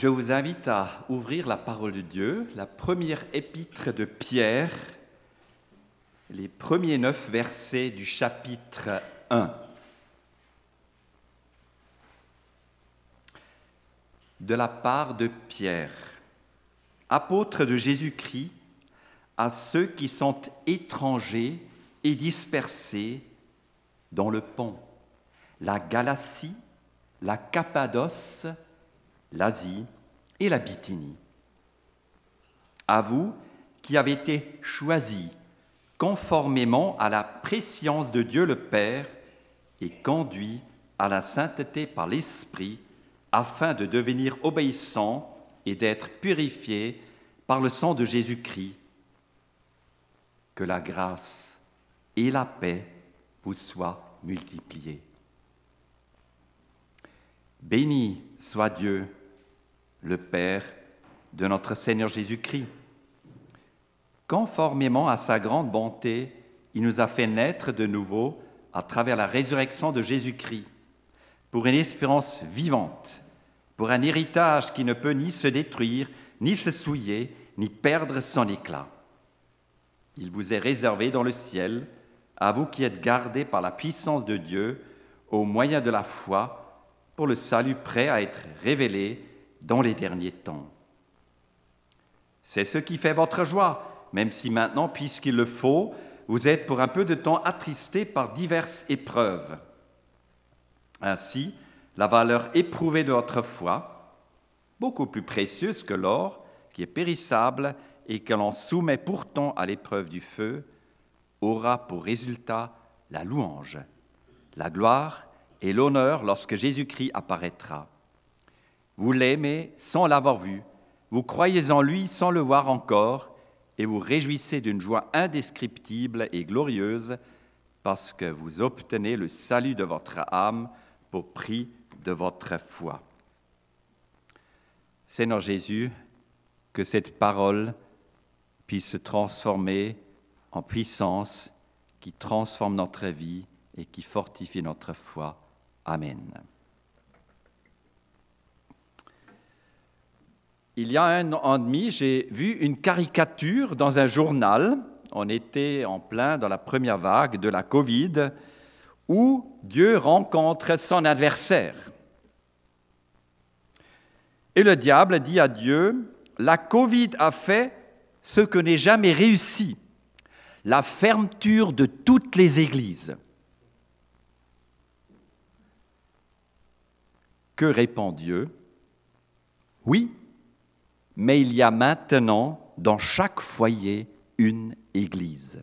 Je vous invite à ouvrir la parole de Dieu, la première épître de Pierre, les premiers neuf versets du chapitre 1. De la part de Pierre, apôtre de Jésus-Christ, à ceux qui sont étrangers et dispersés dans le pont, la Galatie, la Cappadoce, l'Asie et la Bithynie. À vous qui avez été choisis conformément à la préscience de Dieu le Père et conduits à la sainteté par l'Esprit, afin de devenir obéissants et d'être purifiés par le sang de Jésus-Christ. Que la grâce et la paix vous soient multipliées. Béni soit Dieu, le Père de notre Seigneur Jésus-Christ. Conformément à sa grande bonté, il nous a fait naître de nouveau à travers la résurrection de Jésus-Christ, pour une espérance vivante, pour un héritage qui ne peut ni se détruire, ni se souiller, ni perdre son éclat. Il vous est réservé dans le ciel, à vous qui êtes gardés par la puissance de Dieu, au moyen de la foi, pour le salut prêt à être révélé dans les derniers temps. C'est ce qui fait votre joie, même si maintenant, puisqu'il le faut, vous êtes pour un peu de temps attristés par diverses épreuves. Ainsi, la valeur éprouvée de votre foi, beaucoup plus précieuse que l'or, qui est périssable et que l'on soumet pourtant à l'épreuve du feu, aura pour résultat la louange, la gloire et l'honneur lorsque Jésus-Christ apparaîtra. Vous l'aimez sans l'avoir vu, vous croyez en lui sans le voir encore, et vous réjouissez d'une joie indescriptible et glorieuse parce que vous obtenez le salut de votre âme pour prix de votre foi. Seigneur Jésus, que cette parole puisse se transformer en puissance qui transforme notre vie et qui fortifie notre foi. Amen. Il y a un an et demi, j'ai vu une caricature dans un journal. On était en plein dans la première vague de la Covid, où Dieu rencontre son adversaire. Et le diable dit à Dieu, la Covid a fait ce que n'est jamais réussi, la fermeture de toutes les églises. Que répond Dieu? Oui, mais il y a maintenant dans chaque foyer une Église.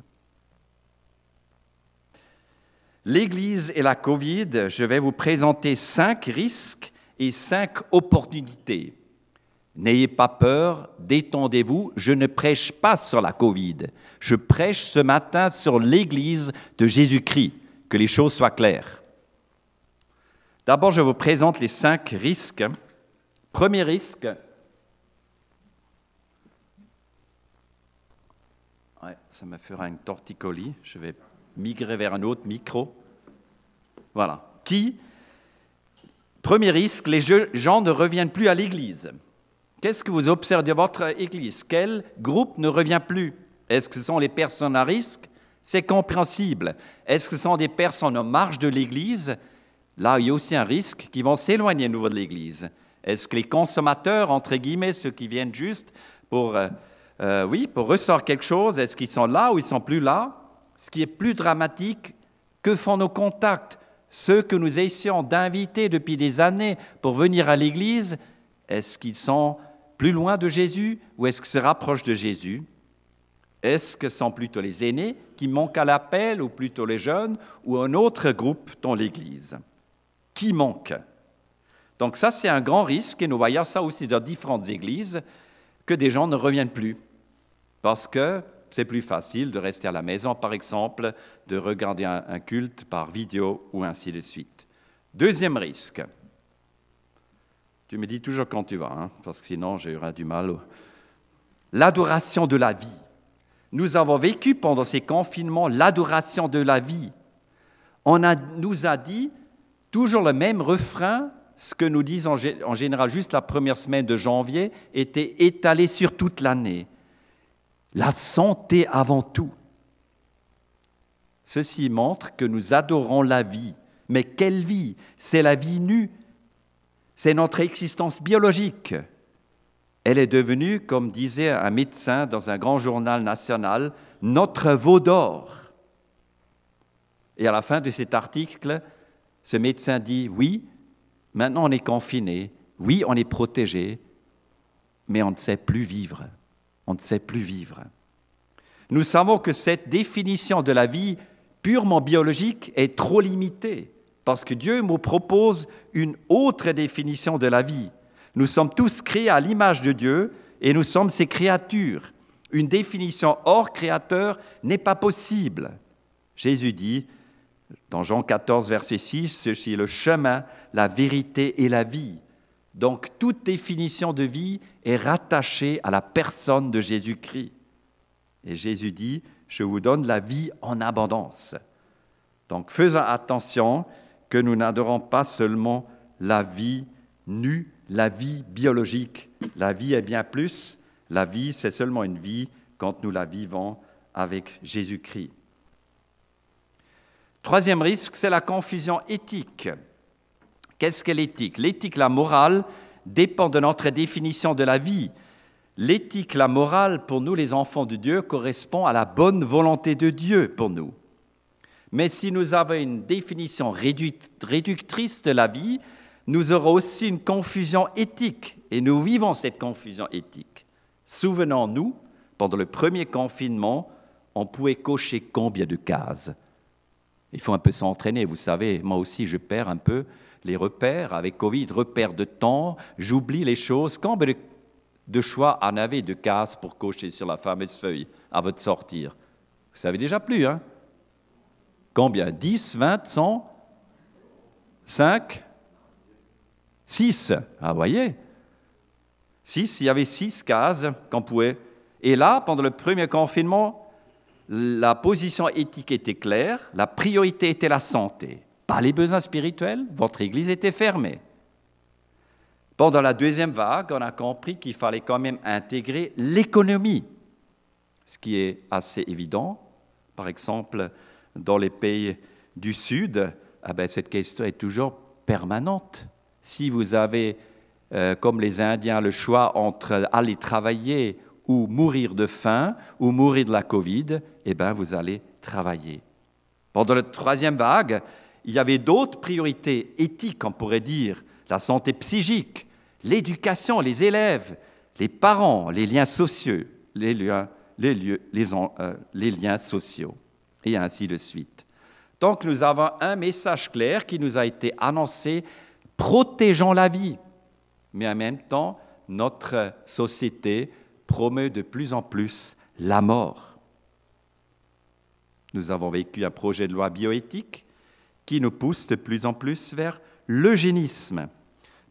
L'Église et la Covid, je vais vous présenter cinq risques et cinq opportunités. N'ayez pas peur, détendez-vous, je ne prêche pas sur la Covid, je prêche ce matin sur l'Église de Jésus-Christ, que les choses soient claires. D'abord, je vous présente les cinq risques. Premier risque, ça me fera une torticolis. Je vais migrer vers un autre micro. Voilà. Qui Premier risque, les gens ne reviennent plus à l'Église. Qu'est-ce que vous observez de votre Église? Quel groupe ne revient plus? Est-ce que ce sont les personnes à risque? C'est compréhensible. Est-ce que ce sont des personnes en marge de l'Église? Là, il y a aussi un risque qui vont s'éloigner à nouveau de l'Église. Est-ce que les consommateurs, entre guillemets, ceux qui viennent juste pour... Euh, euh, oui, pour ressortir quelque chose, est-ce qu'ils sont là ou ils sont plus là? Ce qui est plus dramatique, que font nos contacts? Ceux que nous essayons d'inviter depuis des années pour venir à l'Église, est-ce qu'ils sont plus loin de Jésus ou est-ce qu'ils se rapprochent de Jésus? Est-ce que sont plutôt les aînés qui manquent à l'appel ou plutôt les jeunes ou un autre groupe dans l'Église? Qui manque? Donc ça, c'est un grand risque et nous voyons ça aussi dans différentes églises que des gens ne reviennent plus. Parce que c'est plus facile de rester à la maison, par exemple, de regarder un, culte par vidéo ou ainsi de suite. Deuxième risque. Tu me dis toujours quand tu vas, hein, parce que sinon j'aurai du mal. L'adoration de la vie. Nous avons vécu pendant ces confinements l'adoration de la vie. On nous a dit toujours le même refrain ce que nous disent en général juste la première semaine de janvier était étalé sur toute l'année. La santé avant tout. Ceci montre que nous adorons la vie. Mais quelle vie? C'est la vie nue. C'est notre existence biologique. Elle est devenue, comme disait un médecin dans un grand journal national, notre veau d'or. Et à la fin de cet article, ce médecin dit, oui, maintenant on est confiné, oui, on est protégé, mais on ne sait plus vivre. On ne sait plus vivre. Nous savons que cette définition de la vie purement biologique est trop limitée, parce que Dieu nous propose une autre définition de la vie. Nous sommes tous créés à l'image de Dieu et nous sommes ses créatures. Une définition hors créateur n'est pas possible. Jésus dit, dans Jean 14, verset 6, ceci est le chemin, la vérité et la vie. Donc toute définition de vie est rattachée à la personne de Jésus-Christ. Et Jésus dit, je vous donne la vie en abondance. Donc faisons attention que nous n'adorons pas seulement la vie nue, la vie biologique. La vie est bien plus. La vie, c'est seulement une vie quand nous la vivons avec Jésus-Christ. Troisième risque, c'est la confusion éthique. Qu'est-ce que l'éthique? L'éthique, la morale, dépend de notre définition de la vie. L'éthique, la morale, pour nous les enfants de Dieu, correspond à la bonne volonté de Dieu pour nous. Mais si nous avons une définition réductrice de la vie, nous aurons aussi une confusion éthique, et nous vivons cette confusion éthique. Souvenons-nous, pendant le premier confinement, on pouvait cocher combien de cases? Il faut un peu s'entraîner, vous savez, moi aussi je perds un peu les repères. Avec Covid, repères de temps, j'oublie les choses. Combien de choix en avez de cases pour cocher sur la fameuse feuille à votre sortir? Vous savez déjà plus, hein? Combien? 10, 20, 100 5 6 Ah, voyez? 6, il y avait 6 cases qu'on pouvait. Et là, pendant le premier confinement, la position éthique était claire, la priorité était la santé, pas les besoins spirituels, votre Église était fermée. Pendant la deuxième vague, on a compris qu'il fallait quand même intégrer l'économie, ce qui est assez évident. Par exemple, dans les pays du Sud, ah ben, cette question est toujours permanente. Si vous avez, euh, comme les Indiens, le choix entre aller travailler ou mourir de faim ou mourir de la Covid, eh bien, vous allez travailler. Pendant la troisième vague, il y avait d'autres priorités éthiques, on pourrait dire, la santé psychique, l'éducation, les élèves, les parents, les liens sociaux, les liens, les, euh, les liens sociaux, et ainsi de suite. Donc nous avons un message clair qui nous a été annoncé, protégeons la vie, mais en même temps, notre société promeut de plus en plus la mort. Nous avons vécu un projet de loi bioéthique qui nous pousse de plus en plus vers l'eugénisme.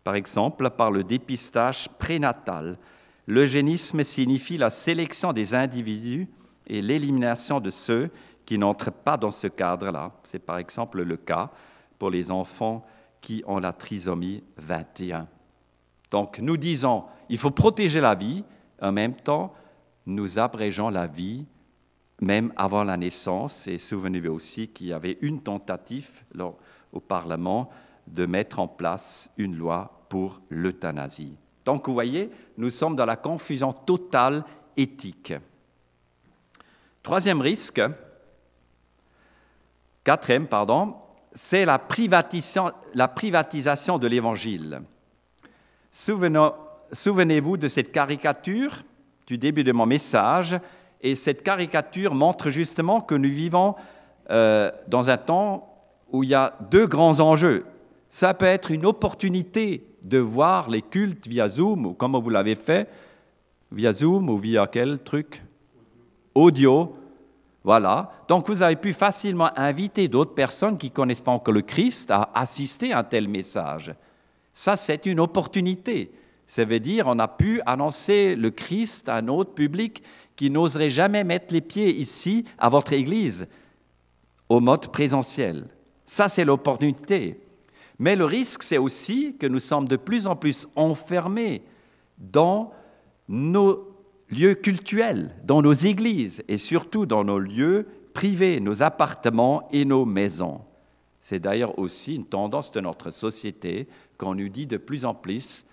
Par exemple, par le dépistage prénatal. L'eugénisme signifie la sélection des individus et l'élimination de ceux qui n'entrent pas dans ce cadre-là. C'est par exemple le cas pour les enfants qui ont la trisomie 21. Donc nous disons, il faut protéger la vie, en même temps, nous abrégeons la vie même avant la naissance. Et souvenez-vous aussi qu'il y avait une tentative au Parlement de mettre en place une loi pour l'euthanasie. Donc vous voyez, nous sommes dans la confusion totale éthique. Troisième risque, quatrième, pardon, c'est la privatisation, la privatisation de l'Évangile. Souvenez-vous de cette caricature du début de mon message et cette caricature montre justement que nous vivons euh, dans un temps où il y a deux grands enjeux. Ça peut être une opportunité de voir les cultes via Zoom, ou comme vous l'avez fait, via Zoom ou via quel truc? Audio. Voilà. Donc vous avez pu facilement inviter d'autres personnes qui ne connaissent pas encore le Christ à assister à un tel message. Ça, c'est une opportunité. Ça veut dire on a pu annoncer le Christ à un autre public qui n'oserait jamais mettre les pieds ici à votre Église au mode présentiel. Ça, c'est l'opportunité. Mais le risque, c'est aussi que nous sommes de plus en plus enfermés dans nos lieux cultuels, dans nos églises et surtout dans nos lieux privés, nos appartements et nos maisons. C'est d'ailleurs aussi une tendance de notre société qu'on nous dit de plus en plus,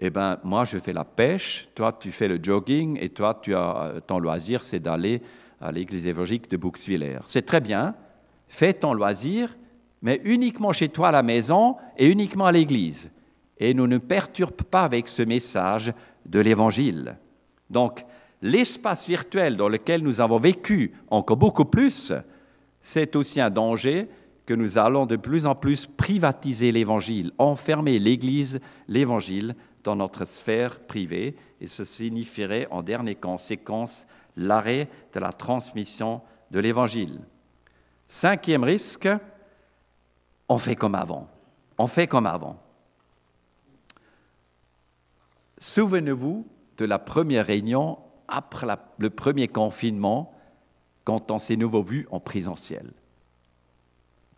eh ben, moi je fais la pêche, toi tu fais le jogging et toi tu as ton loisir, c'est d'aller à l'église évangélique de Bouxwiller. C'est très bien, fais ton loisir, mais uniquement chez toi à la maison et uniquement à l'église. Et nous ne perturbe pas avec ce message de l'évangile. Donc, l'espace virtuel dans lequel nous avons vécu encore beaucoup plus, c'est aussi un danger que nous allons de plus en plus privatiser l'évangile, enfermer l'église, l'évangile dans notre sphère privée, et ce signifierait en dernière conséquence l'arrêt de la transmission de l'évangile. Cinquième risque, on fait comme avant. On fait comme avant. Souvenez-vous de la première réunion après le premier confinement, quand on s'est nouveau vu en présentiel.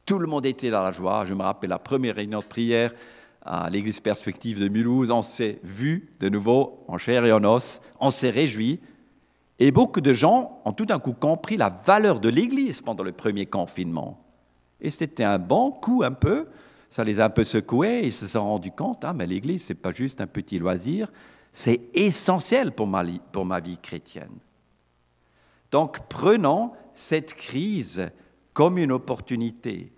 Tout le monde était dans la joie. Je me rappelle la première réunion de prière à l'église perspective de Mulhouse. On s'est vu de nouveau en chair et en os. On s'est réjouis. Et beaucoup de gens ont tout d'un coup compris la valeur de l'église pendant le premier confinement. Et c'était un bon coup un peu. Ça les a un peu secoués. Ils se sont rendus compte, ah, mais l'église, ce n'est pas juste un petit loisir, c'est essentiel pour ma, pour ma vie chrétienne. Donc prenons cette crise comme une opportunité.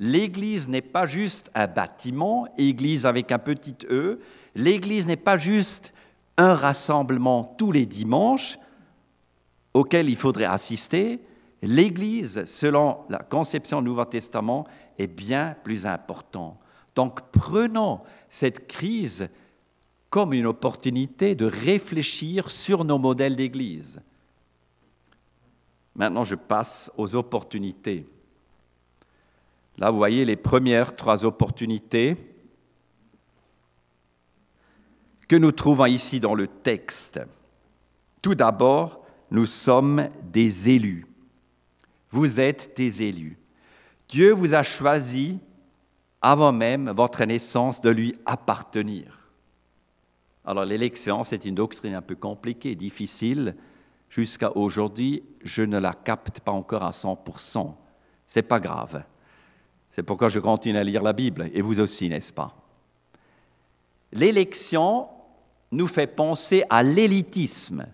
L'Église n'est pas juste un bâtiment, Église avec un petit E. L'Église n'est pas juste un rassemblement tous les dimanches auquel il faudrait assister. L'Église, selon la conception du Nouveau Testament, est bien plus important. Donc prenons cette crise comme une opportunité de réfléchir sur nos modèles d'Église. Maintenant, je passe aux opportunités. Là, vous voyez les premières trois opportunités que nous trouvons ici dans le texte. Tout d'abord, nous sommes des élus. Vous êtes des élus. Dieu vous a choisi avant même votre naissance de lui appartenir. Alors l'élection, c'est une doctrine un peu compliquée, difficile. Jusqu'à aujourd'hui, je ne la capte pas encore à 100%. C'est pas grave. C'est pourquoi je continue à lire la Bible, et vous aussi, n'est-ce pas? L'élection nous fait penser à l'élitisme.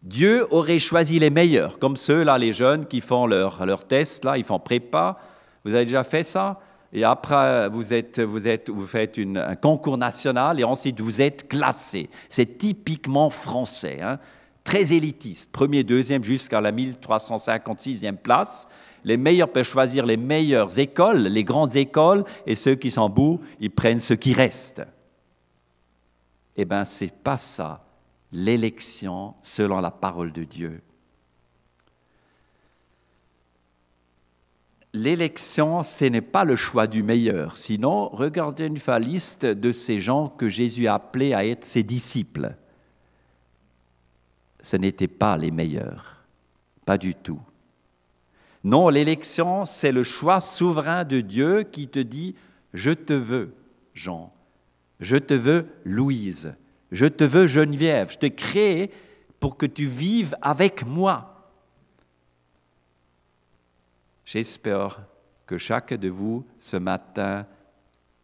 Dieu aurait choisi les meilleurs, comme ceux-là, les jeunes qui font leur, leur test, là, ils font prépa. Vous avez déjà fait ça? Et après vous, êtes, vous, êtes, vous faites une, un concours national et ensuite vous êtes classé. C'est typiquement français, hein. Très élitiste, premier, deuxième jusqu'à la 1356e place. Les meilleurs peuvent choisir les meilleures écoles, les grandes écoles, et ceux qui sont bout, ils prennent ce qui reste. Eh bien, c'est pas ça, l'élection selon la parole de Dieu. l'élection, ce n'est pas le choix du meilleur. Sinon, regardez une liste de ces gens que Jésus a appelés à être ses disciples. Ce n'étaient pas les meilleurs, pas du tout. Non, l'élection, c'est le choix souverain de Dieu qui te dit, je te veux, Jean, je te veux, Louise, je te veux, Geneviève, je te crée pour que tu vives avec moi. J'espère que chacun de vous ce matin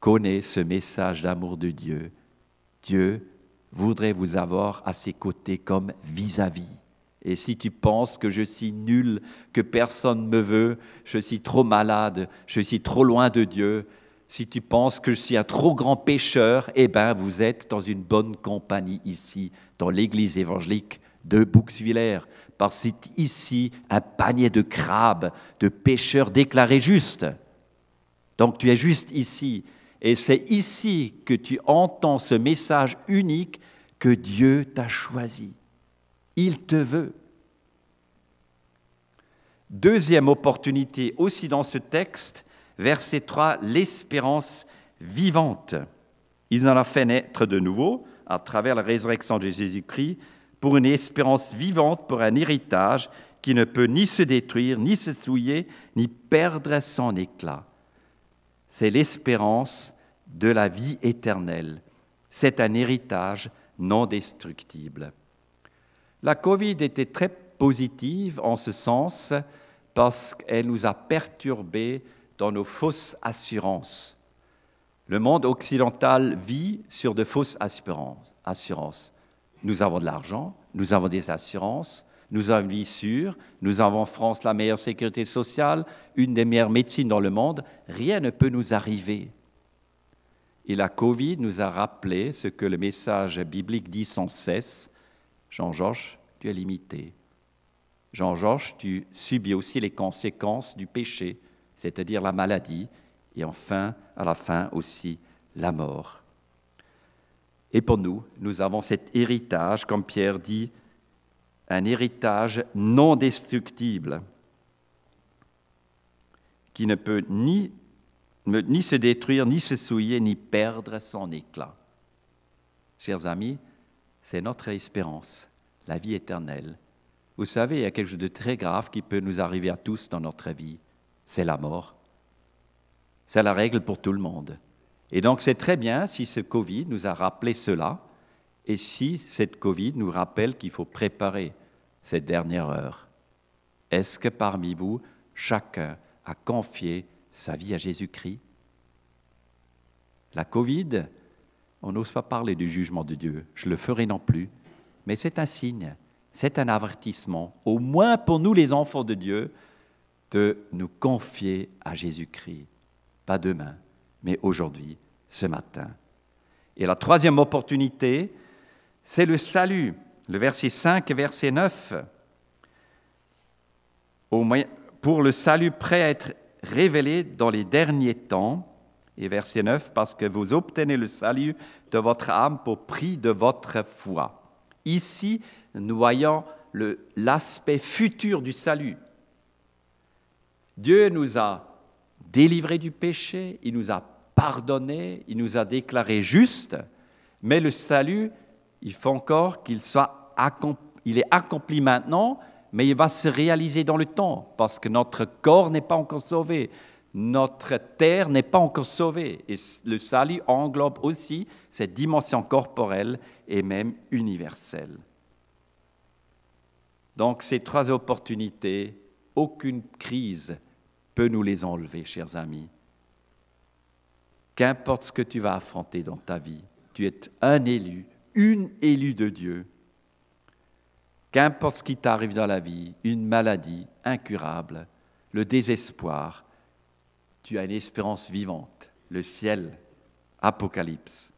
connaît ce message d'amour de Dieu. Dieu voudrait vous avoir à ses côtés comme vis-à-vis. Et si tu penses que je suis nul, que personne ne me veut, je suis trop malade, je suis trop loin de Dieu, si tu penses que je suis un trop grand pécheur, eh bien, vous êtes dans une bonne compagnie ici, dans l'église évangélique de Bouxwiller parce que c'est ici un panier de crabes, de pêcheurs déclarés justes. Donc tu es juste ici. Et c'est ici que tu entends ce message unique que Dieu t'a choisi. Il te veut. Deuxième opportunité aussi dans ce texte, verset 3, l'espérance vivante. Il en a fait naître de nouveau à travers la résurrection de Jésus-Christ pour une espérance vivante, pour un héritage qui ne peut ni se détruire, ni se souiller, ni perdre son éclat. c'est l'espérance de la vie éternelle. C'est un héritage non destructible. La Covid était très positive en ce sens parce qu'elle nous a perturbés dans nos fausses assurances. Le monde occidental vit sur de fausses assurances. Nous avons de l'argent, nous avons des assurances, nous avons une vie sûre, nous avons en France la meilleure sécurité sociale, une des meilleures médecines dans le monde, rien ne peut nous arriver. Et la Covid nous a rappelé ce que le message biblique dit sans cesse. Jean-Georges, tu es limité. Jean-Georges, tu subis aussi les conséquences du péché, c'est-à-dire la maladie, et enfin, à la fin aussi, la mort. Et pour nous, nous avons cet héritage, comme Pierre dit, un héritage non destructible qui ne peut ni, ni se détruire, ni se souiller, ni perdre son éclat. Chers amis, c'est notre espérance, la vie éternelle. Vous savez, il y a quelque chose de très grave qui peut nous arriver à tous dans notre vie, c'est la mort. C'est la règle pour tout le monde. Et donc c'est très bien si ce Covid nous a rappelé cela, et si cette Covid nous rappelle qu'il faut préparer cette dernière heure. Est-ce que parmi vous, chacun a confié sa vie à Jésus-Christ La Covid, on n'ose pas parler du jugement de Dieu, je le ferai non plus, mais c'est un signe, c'est un avertissement, au moins pour nous les enfants de Dieu, de nous confier à Jésus-Christ. Pas demain, mais aujourd'hui, ce matin. Et la troisième opportunité, c'est le salut. Le verset 5 et verset 9. pour le salut prêt à être révélé dans les derniers temps. Et verset 9, parce que vous obtenez le salut de votre âme pour prix de votre foi. Ici, nous voyons l'aspect futur du salut. Dieu nous a délivrés du péché, il nous a pardonné, il nous a déclarés justes, mais le salut, il faut encore qu'il soit accompli, il est accompli maintenant, mais il va se réaliser dans le temps, parce que notre corps n'est pas encore sauvé, notre terre n'est pas encore sauvée, et le salut englobe aussi cette dimension corporelle et même universelle. Donc ces trois opportunités, aucune crise peut nous les enlever, chers amis. Qu'importe ce que tu vas affronter dans ta vie, tu es un élu, une élue de Dieu. Qu'importe ce qui t'arrive dans la vie, une maladie incurable, le désespoir, tu as une espérance vivante, le ciel, Apocalypse.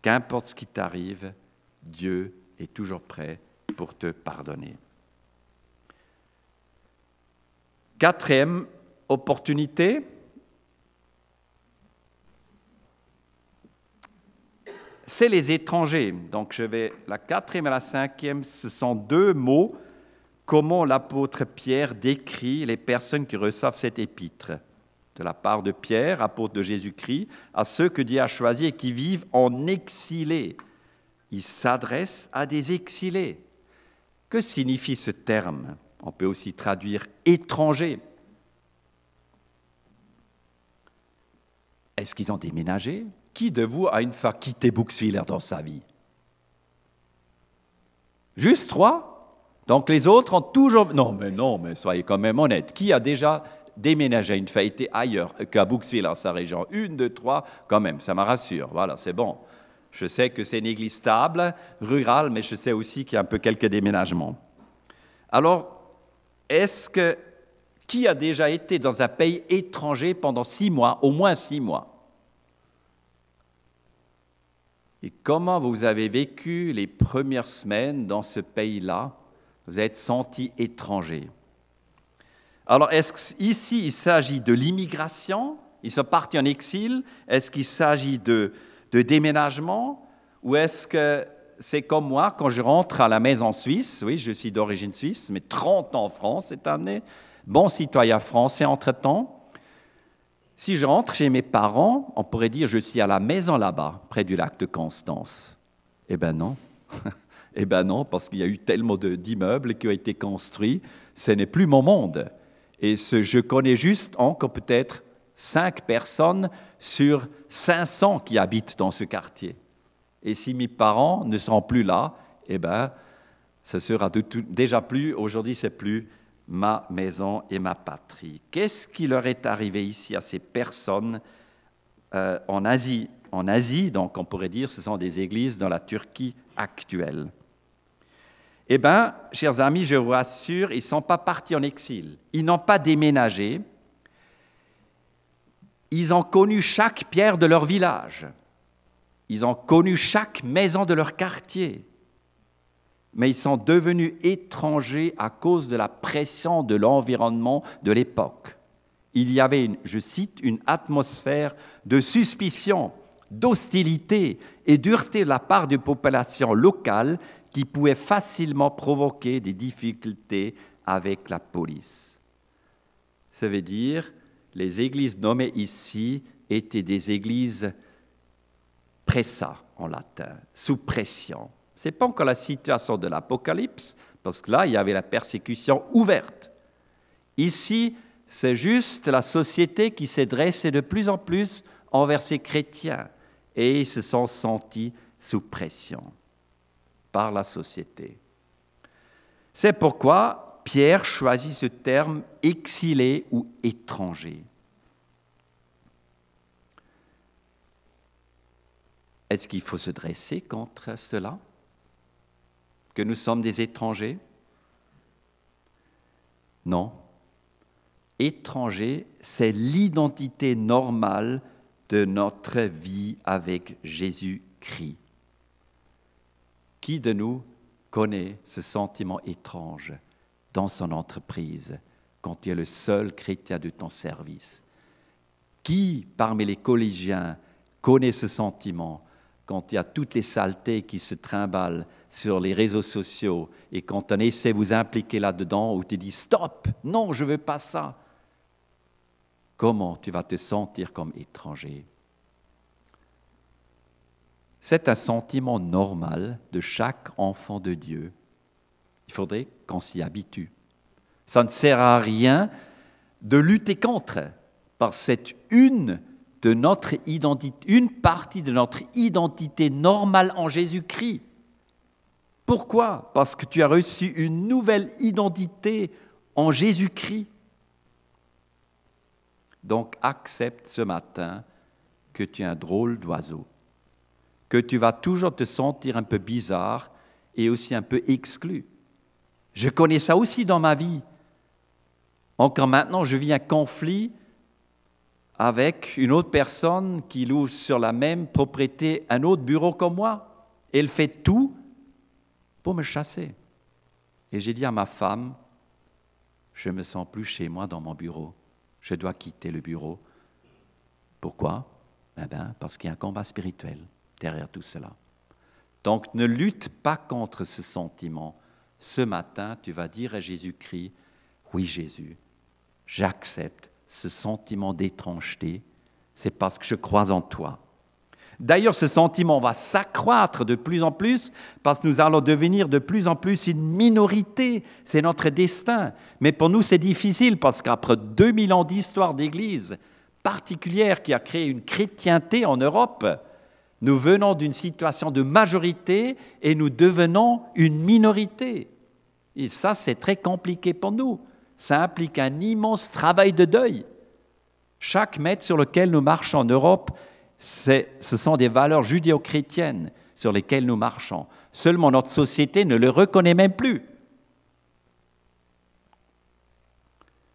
Qu'importe ce qui t'arrive, Dieu est toujours prêt pour te pardonner. Quatrième opportunité, c'est les étrangers. Donc je vais, la quatrième et la cinquième, ce sont deux mots, comment l'apôtre Pierre décrit les personnes qui reçoivent cette épître? De la part de Pierre, apôtre de Jésus-Christ, à ceux que Dieu a choisis et qui vivent en exilé. Il s'adresse à des exilés. Que signifie ce terme? On peut aussi traduire étranger. Est-ce qu'ils ont déménagé? Qui de vous a une fois quitté Bouxwiller dans sa vie? Juste trois? Donc les autres ont toujours... Non, mais non, mais soyez quand même honnêtes. Qui a déjà déménagé une fois, été ailleurs qu'à Bouxwiller, sa région? Une, deux, trois, quand même, ça me rassure. Voilà, c'est bon. Je sais que c'est une église stable, rurale, mais je sais aussi qu'il y a un peu quelques déménagements. Alors, est-ce que qui a déjà été dans un pays étranger pendant six mois, au moins six mois? Et comment vous avez vécu les premières semaines dans ce pays-là? Vous êtes senti étranger. Alors, est-ce qu'ici, il s'agit de l'immigration? Ils sont partis en exil. Est-ce qu'il s'agit de déménagement? Ou est-ce que c'est comme moi quand je rentre à la maison suisse, oui, je suis d'origine suisse, mais 30 ans en France cette année, bon citoyen français entre-temps. Si je rentre chez mes parents, on pourrait dire je suis à la maison là-bas, près du lac de Constance. Eh bien non. eh bien non, parce qu'il y a eu tellement d'immeubles qui ont été construits, ce n'est plus mon monde. Et je connais juste encore peut-être cinq personnes sur 500 qui habitent dans ce quartier. Et si mes parents ne sont plus là, eh bien, ce sera déjà plus, aujourd'hui, c'est plus ma maison et ma patrie. Qu'est-ce qui leur est arrivé ici à ces personnes euh, en Asie? En Asie, donc on pourrait dire, ce sont des églises dans la Turquie actuelle. Eh bien, chers amis, je vous rassure, ils ne sont pas partis en exil. Ils n'ont pas déménagé. Ils ont connu chaque pierre de leur village. Ils ont connu chaque maison de leur quartier mais ils sont devenus étrangers à cause de la pression de l'environnement de l'époque. Il y avait, je cite, une atmosphère de suspicion, d'hostilité et dureté de la part des populations locales qui pouvait facilement provoquer des difficultés avec la police. Ça veut dire, les églises nommées ici étaient des églises pressa en latin, sous pression. Ce n'est pas encore la situation de l'Apocalypse, parce que là, il y avait la persécution ouverte. Ici, c'est juste la société qui s'est dressée de plus en plus envers ces chrétiens et ils se sont sentis sous pression par la société. C'est pourquoi Pierre choisit ce terme exilé ou étranger. Est-ce qu'il faut se dresser contre cela? Que nous sommes des étrangers? Non. Étranger, c'est l'identité normale de notre vie avec Jésus-Christ. Qui de nous connaît ce sentiment étrange dans son entreprise quand tu es le seul chrétien de ton service? Qui parmi les collégiens connaît ce sentiment quand il y a toutes les saletés qui se trimballent sur les réseaux sociaux et quand on essaie de vous impliquer là-dedans ou tu dis stop, non, je ne veux pas ça, comment tu vas te sentir comme étranger? C'est un sentiment normal de chaque enfant de Dieu. Il faudrait qu'on s'y habitue. Ça ne sert à rien de lutter contre, par cette une de notre identité, une partie de notre identité normale en Jésus-Christ pourquoi Parce que tu as reçu une nouvelle identité en Jésus-Christ. Donc accepte ce matin que tu es un drôle d'oiseau, que tu vas toujours te sentir un peu bizarre et aussi un peu exclu. Je connais ça aussi dans ma vie. Encore maintenant, je vis un conflit avec une autre personne qui loue sur la même propriété un autre bureau comme moi. Elle fait tout pour me chasser. Et j'ai dit à ma femme, je ne me sens plus chez moi dans mon bureau. Je dois quitter le bureau. Pourquoi? Eh bien, Parce qu'il y a un combat spirituel derrière tout cela. Donc ne lutte pas contre ce sentiment. Ce matin, tu vas dire à Jésus-Christ, oui Jésus, j'accepte ce sentiment d'étrangeté, c'est parce que je crois en toi. D'ailleurs, ce sentiment va s'accroître de plus en plus parce que nous allons devenir de plus en plus une minorité. C'est notre destin. Mais pour nous, c'est difficile parce qu'après 2000 ans d'histoire d'Église particulière qui a créé une chrétienté en Europe, nous venons d'une situation de majorité et nous devenons une minorité. Et ça, c'est très compliqué pour nous. Ça implique un immense travail de deuil. Chaque mètre sur lequel nous marchons en Europe ce sont des valeurs judéo-chrétiennes sur lesquelles nous marchons. Seulement notre société ne le reconnaît même plus.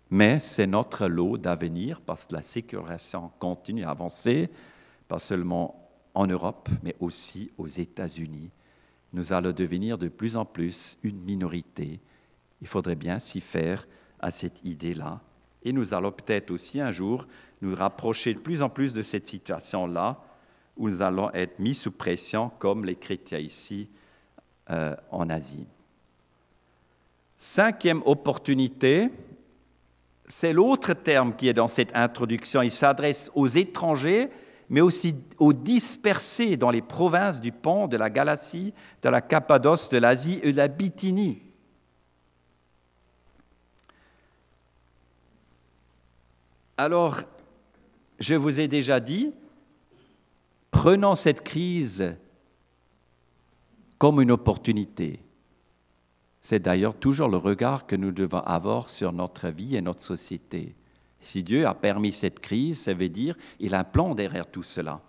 Mais c'est notre lot d'avenir parce que la sécurisation continue à avancer, pas seulement en Europe, mais aussi aux États-Unis. Nous allons devenir de plus en plus une minorité. Il faudrait bien s'y faire à cette idée-là. Et nous allons peut-être aussi un jour nous rapprocher de plus en plus de cette situation-là, où nous allons être mis sous pression comme les chrétiens ici euh, en Asie. Cinquième opportunité, c'est l'autre terme qui est dans cette introduction. Il s'adresse aux étrangers, mais aussi aux dispersés dans les provinces du Pont, de la Galatie, de la Cappadoce, de l'Asie et de la Bithynie. Alors, je vous ai déjà dit, prenons cette crise comme une opportunité. C'est d'ailleurs toujours le regard que nous devons avoir sur notre vie et notre société. Si Dieu a permis cette crise, ça veut dire qu'il a un plan derrière tout cela.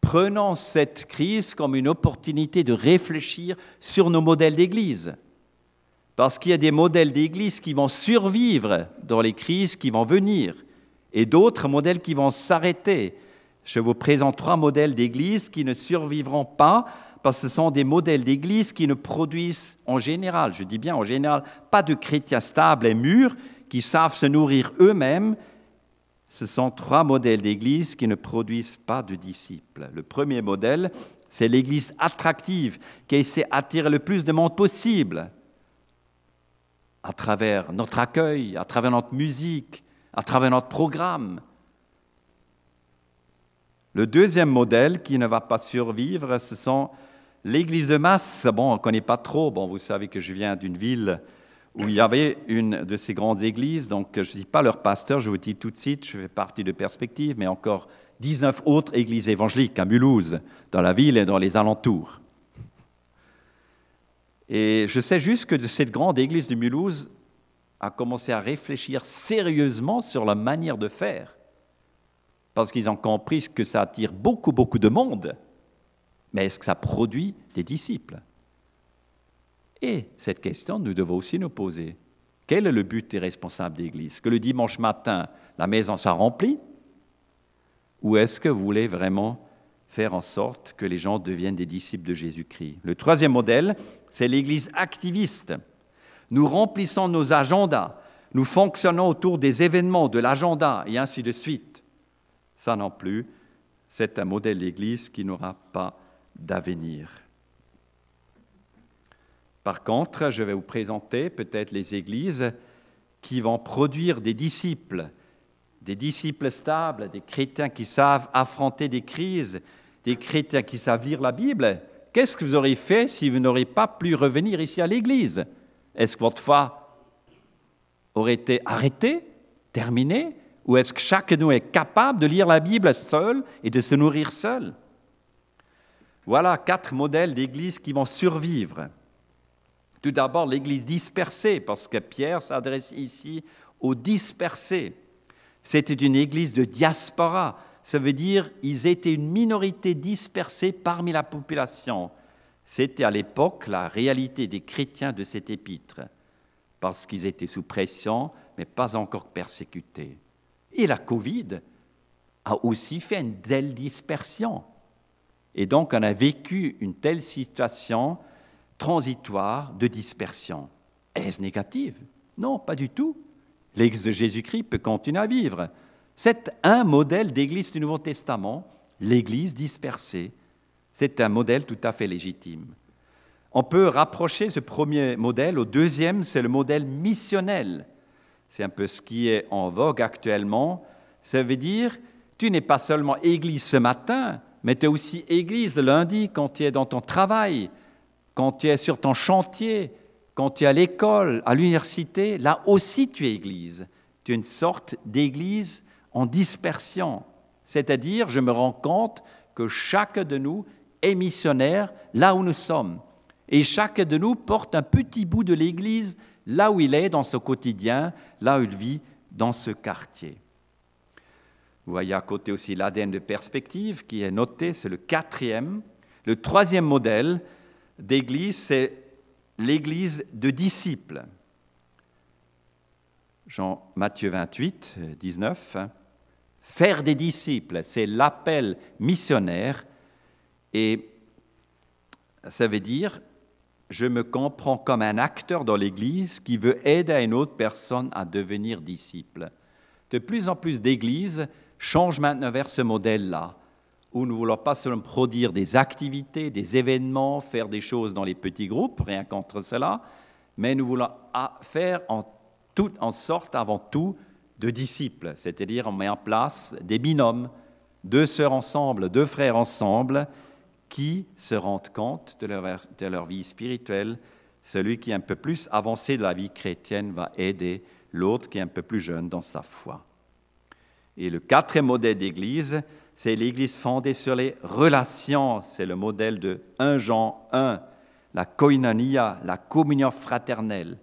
Prenons cette crise comme une opportunité de réfléchir sur nos modèles d'Église. Parce qu'il y a des modèles d'Église qui vont survivre dans les crises qui vont venir et d'autres modèles qui vont s'arrêter. Je vous présente trois modèles d'Église qui ne survivront pas parce que ce sont des modèles d'Église qui ne produisent en général, je dis bien en général, pas de chrétiens stables et mûrs qui savent se nourrir eux-mêmes. Ce sont trois modèles d'Église qui ne produisent pas de disciples. Le premier modèle, c'est l'Église attractive qui essaie d'attirer le plus de monde possible à travers notre accueil, à travers notre musique, à travers notre programme. Le deuxième modèle qui ne va pas survivre, ce sont L'église de Masse, bon, on ne connaît pas trop. Bon, vous savez que je viens d'une ville où il y avait une de ces grandes églises, donc je ne suis pas leur pasteur, je vous dis tout de suite, je fais partie de Perspective, mais encore 19 autres églises évangéliques à Mulhouse, dans la ville et dans les alentours. Et je sais juste que cette grande église de Mulhouse a commencé à réfléchir sérieusement sur la manière de faire, parce qu'ils ont compris que ça attire beaucoup, beaucoup de monde. Mais est-ce que ça produit des disciples? Et cette question, nous devons aussi nous poser. Quel est le but des responsables d'Église? Que le dimanche matin, la maison soit remplie? Ou est-ce que vous voulez vraiment faire en sorte que les gens deviennent des disciples de Jésus-Christ? Le troisième modèle, c'est l'Église activiste. Nous remplissons nos agendas, nous fonctionnons autour des événements, de l'agenda, et ainsi de suite. Ça non plus, c'est un modèle d'Église qui n'aura pas d'avenir. Par contre, je vais vous présenter peut-être les églises qui vont produire des disciples, des disciples stables, des chrétiens qui savent affronter des crises, des chrétiens qui savent lire la Bible. Qu'est-ce que vous auriez fait si vous n'auriez pas pu revenir ici à l'église? Est-ce que votre foi aurait été arrêtée, terminée Ou est-ce que chacun de nous est capable de lire la Bible seul et de se nourrir seul? Voilà quatre modèles d'églises qui vont survivre. Tout d'abord, l'église dispersée, parce que Pierre s'adresse ici aux dispersés. C'était une église de diaspora. Ça veut dire qu'ils étaient une minorité dispersée parmi la population. C'était à l'époque la réalité des chrétiens de cet épître, parce qu'ils étaient sous pression, mais pas encore persécutés. Et la Covid a aussi fait une telle dispersion. Et donc, on a vécu une telle situation transitoire de dispersion. Est-ce négative Non, pas du tout. L'Église de Jésus-Christ peut continuer à vivre. C'est un modèle d'Église du Nouveau Testament, l'Église dispersée. C'est un modèle tout à fait légitime. On peut rapprocher ce premier modèle au deuxième, c'est le modèle missionnel. C'est un peu ce qui est en vogue actuellement. Ça veut dire, tu n'es pas seulement Église ce matin, mais tu es aussi église le lundi quand tu es dans ton travail, quand tu es sur ton chantier, quand tu es à l'école, à l'université, là aussi tu es église. Tu es une sorte d'église en dispersion. C'est-à-dire, je me rends compte que chacun de nous est missionnaire là où nous sommes. Et chacun de nous porte un petit bout de l'église là où il est dans ce quotidien, là où il vit dans ce quartier. Vous voyez à côté aussi l'ADN de perspective qui est noté, c'est le quatrième. Le troisième modèle d'église, c'est l'église de disciples. Jean Matthieu 28, 19. Faire des disciples, c'est l'appel missionnaire et ça veut dire je me comprends comme un acteur dans l'Église qui veut aider une autre personne à devenir disciple. De plus en plus d'Églises change maintenant vers ce modèle-là, où nous ne voulons pas seulement produire des activités, des événements, faire des choses dans les petits groupes, rien contre cela, mais nous voulons faire en, toute, en sorte avant tout de disciples, c'est-à-dire on met en place des binômes, deux sœurs ensemble, deux frères ensemble, qui se rendent compte de leur, de leur vie spirituelle. Celui qui est un peu plus avancé de la vie chrétienne va aider l'autre qui est un peu plus jeune dans sa foi. Et le quatrième modèle d'église, c'est l'église fondée sur les relations. C'est le modèle de 1 Jean 1, la koinonia, la communion fraternelle.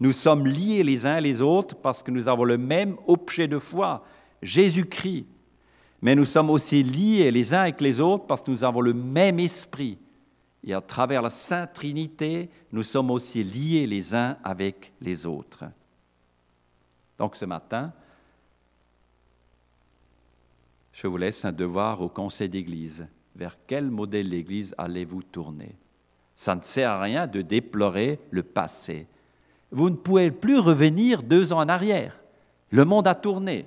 Nous sommes liés les uns les autres parce que nous avons le même objet de foi, Jésus-Christ. Mais nous sommes aussi liés les uns avec les autres parce que nous avons le même esprit. Et à travers la Sainte Trinité, nous sommes aussi liés les uns avec les autres. Donc ce matin, je vous laisse un devoir au conseil d'Église. Vers quel modèle d'Église allez-vous tourner? Ça ne sert à rien de déplorer le passé. Vous ne pouvez plus revenir deux ans en arrière. Le monde a tourné.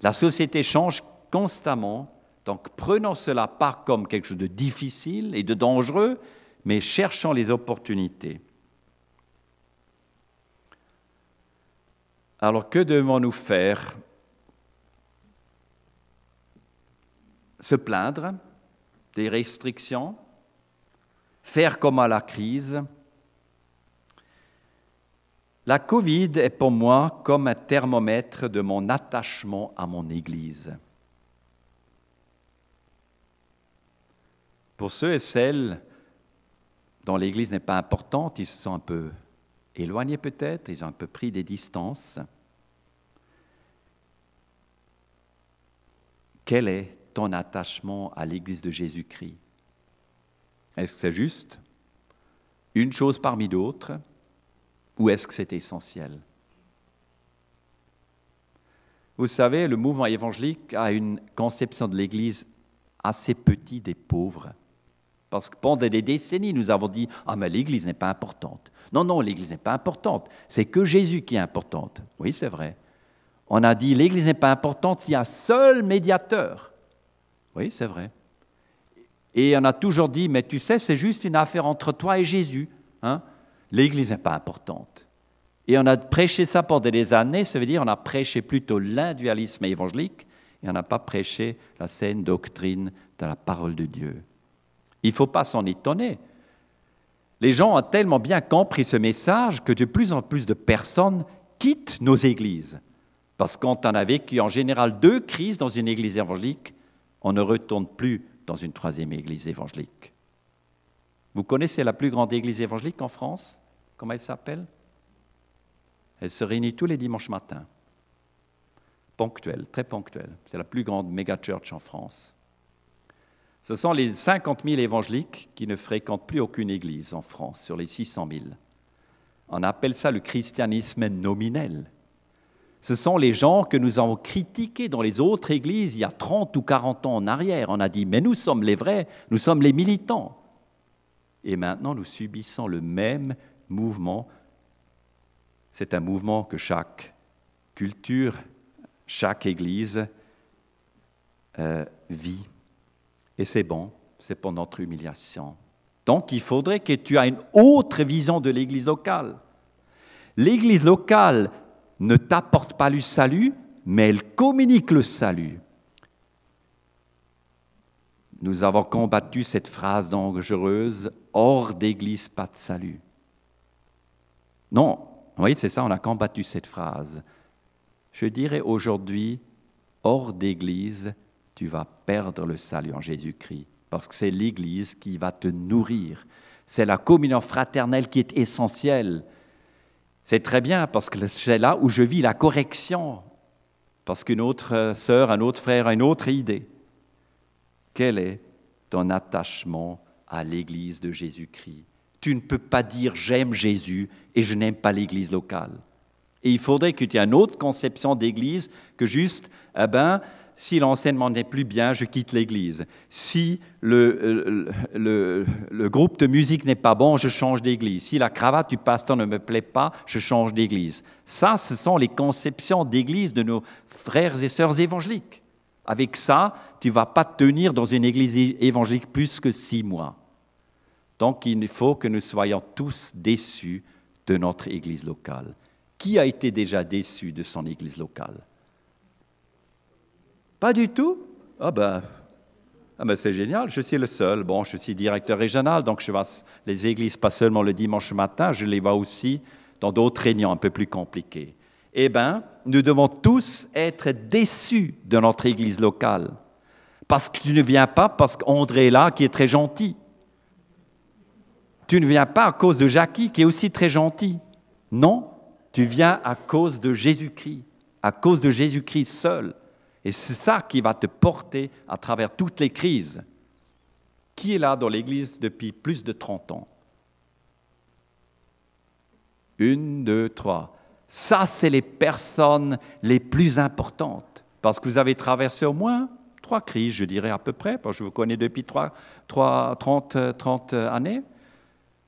La société change constamment. Donc prenons cela pas comme quelque chose de difficile et de dangereux, mais cherchons les opportunités. Alors que devons-nous faire? Se plaindre des restrictions? Faire comme à la crise? La Covid est pour moi comme un thermomètre de mon attachement à mon Église. Pour ceux et celles dont l'Église n'est pas importante, ils se sont un peu éloignés peut-être, ils ont un peu pris des distances. Quel est ton attachement à l'Église de Jésus-Christ? Est-ce que c'est juste? Une chose parmi d'autres? Ou est-ce que c'est essentiel? Vous savez, le mouvement évangélique a une conception de l'Église assez petite et pauvre. Parce que pendant des décennies, nous avons dit Ah, mais l'Église n'est pas importante. Non, non, l'Église n'est pas importante. C'est que Jésus qui est importante. Oui, c'est vrai. On a dit L'Église n'est pas importante s'il y a seul médiateur. Oui, c'est vrai. Et on a toujours dit Mais tu sais, c'est juste une affaire entre toi et Jésus. Hein? L'Église n'est pas importante. Et on a prêché ça pendant des années, ça veut dire on a prêché plutôt l'individualisme évangélique et on n'a pas prêché la saine doctrine de la parole de Dieu. Il ne faut pas s'en étonner. Les gens ont tellement bien compris ce message que de plus en plus de personnes quittent nos églises. Parce qu'on en a vécu en général deux crises dans une église évangélique, on ne retourne plus dans une troisième église évangélique. Vous connaissez la plus grande église évangélique en France? Comment elle s'appelle? Elle se réunit tous les dimanches matins. Ponctuelle, très ponctuelle. C'est la plus grande méga church en France. Ce sont les 50 000 évangéliques qui ne fréquentent plus aucune église en France, sur les 600 000. On appelle ça le christianisme nominel. Ce sont les gens que nous avons critiqués dans les autres églises il y a 30 ou 40 ans en arrière. On a dit, mais nous sommes les vrais, nous sommes les militants. Et maintenant, nous subissons le même mouvement. C'est un mouvement que chaque culture, chaque église euh, vit. Et c'est bon, c'est pour notre humiliation. Donc il faudrait que tu aies une autre vision de l'Église locale. L'Église locale ne t'apporte pas le salut, mais elle communique le salut. Nous avons combattu cette phrase dangereuse, hors d'Église, pas de salut. Non, vous voyez, c'est ça, on a combattu cette phrase. Je dirais aujourd'hui, hors d'Église, tu vas perdre le salut en Jésus-Christ, parce que c'est l'Église qui va te nourrir. C'est la communion fraternelle qui est essentielle. C'est très bien parce que c'est là où je vis la correction, parce qu'une autre sœur, un autre frère a une autre idée. Quel est ton attachement à l'Église de Jésus-Christ Tu ne peux pas dire j'aime Jésus et je n'aime pas l'Église locale. Et il faudrait que tu aies une autre conception d'Église que juste, eh ben, si l'enseignement n'est plus bien, je quitte l'église. Si le, le, groupe de musique n'est pas bon, je change d'église. Si la cravate du pasteur ne me plaît pas, je change d'église. Ça, ce sont les conceptions d'église de nos frères et sœurs évangéliques. Avec ça, tu ne vas pas tenir dans une église évangélique plus que six mois. Donc il faut que nous soyons tous déçus de notre église locale. Qui a été déjà déçu de son église locale? Pas du tout Ah ben, ah ben c'est génial, je suis le seul. Bon, je suis directeur régional, donc je vois les églises pas seulement le dimanche matin, je les vois aussi dans d'autres réunions un peu plus compliquées. Eh bien, nous devons tous être déçus de notre Église locale. Parce que tu ne viens pas parce qu'André est là, qui est très gentil. Tu ne viens pas à cause de Jackie, qui est aussi très gentil. Non, tu viens à cause de Jésus-Christ, à cause de Jésus-Christ seul. Et c'est ça qui va te porter à travers toutes les crises. Qui est là dans l'Église depuis plus de 30 ans? Une, deux, trois. Ça, c'est les personnes les plus importantes, parce que vous avez traversé au moins trois crises, je dirais à peu près, parce que je vous connais depuis 3, 30, 30 années.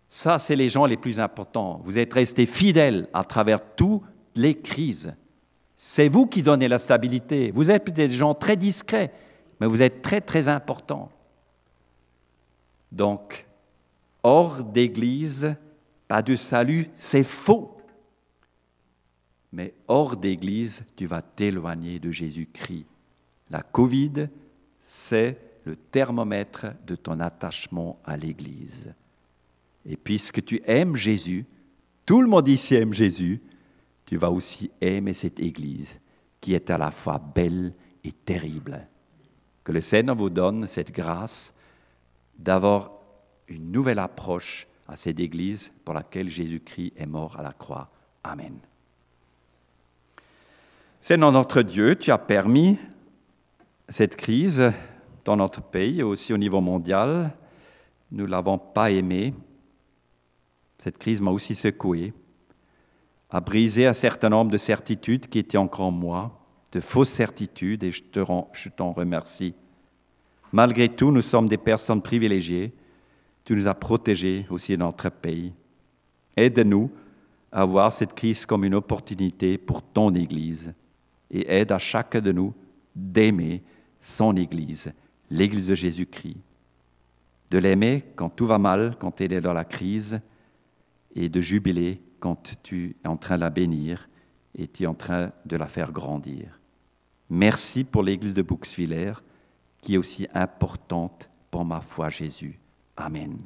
Ça, c'est les gens les plus importants. Vous êtes restés fidèles à travers toutes les crises. C'est vous qui donnez la stabilité. Vous êtes des gens très discrets, mais vous êtes très, très importants. Donc, hors d'église, pas de salut, c'est faux. Mais hors d'église, tu vas t'éloigner de Jésus-Christ. La Covid, c'est le thermomètre de ton attachement à l'église. Et puisque tu aimes Jésus, tout le monde ici aime Jésus, tu vas aussi aimer cette église qui est à la fois belle et terrible. Que le Seigneur vous donne cette grâce d'avoir une nouvelle approche à cette Église pour laquelle Jésus-Christ est mort à la croix. Amen. Seigneur notre Dieu, tu as permis cette crise dans notre pays et aussi au niveau mondial. Nous ne l'avons pas aimée. Cette crise m'a aussi secoué, a brisé un certain nombre de certitudes qui étaient encore en moi, de fausses certitudes, et je t'en remercie. Malgré tout, nous sommes des personnes privilégiées. Tu nous as protégés aussi dans notre pays. Aide-nous à voir cette crise comme une opportunité pour ton Église et aide à chacun de nous d'aimer son Église, l'Église de Jésus-Christ. De l'aimer quand tout va mal, quand elle est dans la crise, et de jubiler quand tu es en train de la bénir et tu es en train de la faire grandir. Merci pour l'Église de Bouxwiller qui est aussi importante pour ma foi Jésus. Amen.